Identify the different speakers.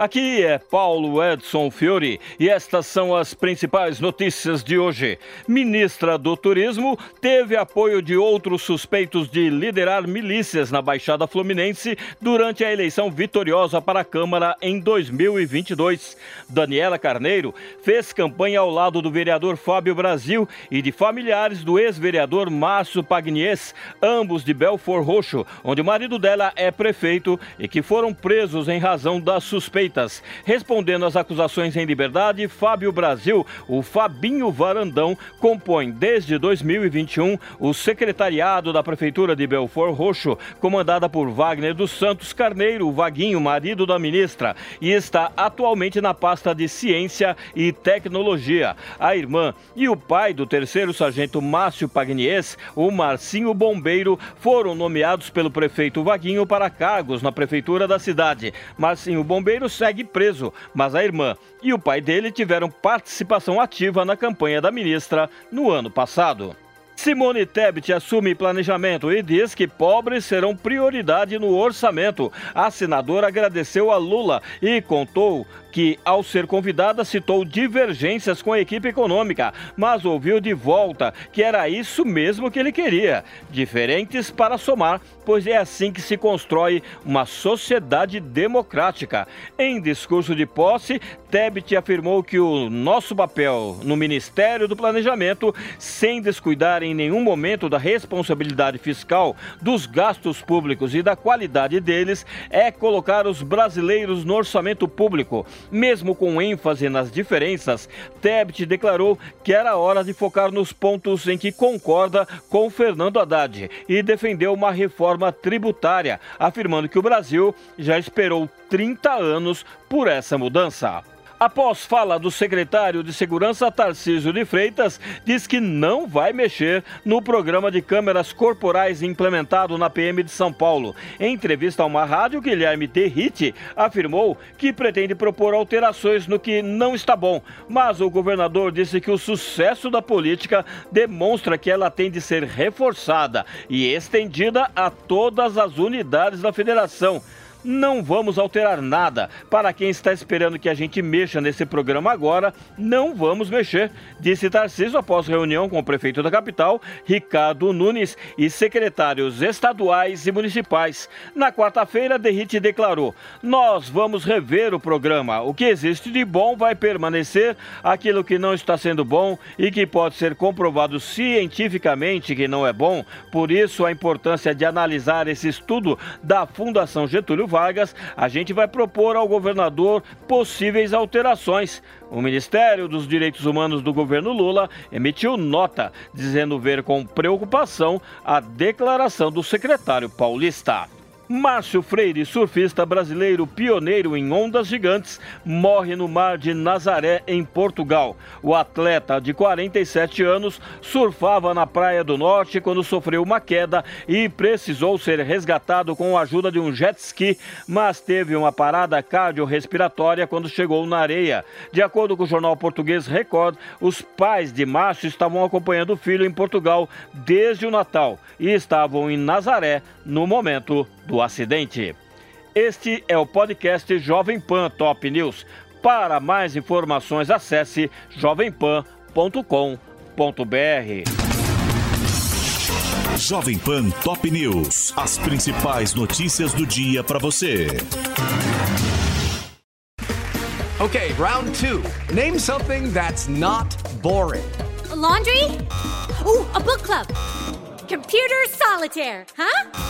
Speaker 1: Aqui é Paulo Edson Fiore e estas são as principais notícias de hoje. Ministra do Turismo teve apoio de outros suspeitos de liderar milícias na Baixada Fluminense durante a eleição vitoriosa para a Câmara em 2022. Daniela Carneiro fez campanha ao lado do vereador Fábio Brasil e de familiares do ex-vereador Márcio Pagnies, ambos de Belfor Roxo, onde o marido dela é prefeito e que foram presos em razão das suspeitas suspeitas. Respondendo às acusações em liberdade, Fábio Brasil, o Fabinho Varandão, compõe desde 2021 o secretariado da Prefeitura de Belfort Roxo, comandada por Wagner dos Santos Carneiro, o Vaguinho, marido da ministra, e está atualmente na pasta de Ciência e Tecnologia. A irmã e o pai do terceiro sargento Márcio Pagnies, o Marcinho Bombeiro, foram nomeados pelo prefeito Vaguinho para cargos na prefeitura da cidade. Marcinho Bombeiro segue preso, mas a irmã e o pai dele tiveram participação ativa na campanha da ministra no ano passado. Simone Tebet assume planejamento e diz que pobres serão prioridade no orçamento. A senadora agradeceu a Lula e contou que, ao ser convidada, citou divergências com a equipe econômica, mas ouviu de volta que era isso mesmo que ele queria: diferentes para somar, pois é assim que se constrói uma sociedade democrática. Em discurso de posse, Tebet afirmou que o nosso papel no Ministério do Planejamento, sem descuidar em nenhum momento da responsabilidade fiscal, dos gastos públicos e da qualidade deles, é colocar os brasileiros no orçamento público mesmo com ênfase nas diferenças, Tebet declarou que era hora de focar nos pontos em que concorda com Fernando Haddad e defendeu uma reforma tributária, afirmando que o Brasil já esperou 30 anos por essa mudança. Após fala do secretário de Segurança Tarcísio de Freitas, diz que não vai mexer no programa de câmeras corporais implementado na PM de São Paulo. Em entrevista a uma rádio, Guilherme Derrite afirmou que pretende propor alterações no que não está bom, mas o governador disse que o sucesso da política demonstra que ela tem de ser reforçada e estendida a todas as unidades da federação não vamos alterar nada. Para quem está esperando que a gente mexa nesse programa agora, não vamos mexer, disse Tarcísio após reunião com o prefeito da capital, Ricardo Nunes, e secretários estaduais e municipais. Na quarta-feira, Derrite declarou: Nós vamos rever o programa. O que existe de bom vai permanecer, aquilo que não está sendo bom e que pode ser comprovado cientificamente que não é bom. Por isso, a importância de analisar esse estudo da Fundação Getúlio Vargas, a gente vai propor ao governador possíveis alterações. O Ministério dos Direitos Humanos do governo Lula emitiu nota dizendo ver com preocupação a declaração do secretário paulista. Márcio Freire, surfista brasileiro pioneiro em ondas gigantes, morre no mar de Nazaré, em Portugal. O atleta de 47 anos surfava na Praia do Norte quando sofreu uma queda e precisou ser resgatado com a ajuda de um jet ski, mas teve uma parada cardiorrespiratória quando chegou na areia. De acordo com o jornal português Record, os pais de Márcio estavam acompanhando o filho em Portugal desde o Natal e estavam em Nazaré no momento do acidente. Este é o podcast Jovem Pan Top News. Para mais informações, acesse jovempan.com.br.
Speaker 2: Jovem Pan Top News. As principais notícias do dia para você.
Speaker 3: Okay, round two. Name something that's not boring.
Speaker 4: A laundry? Ooh, a book club. Computer solitaire, huh?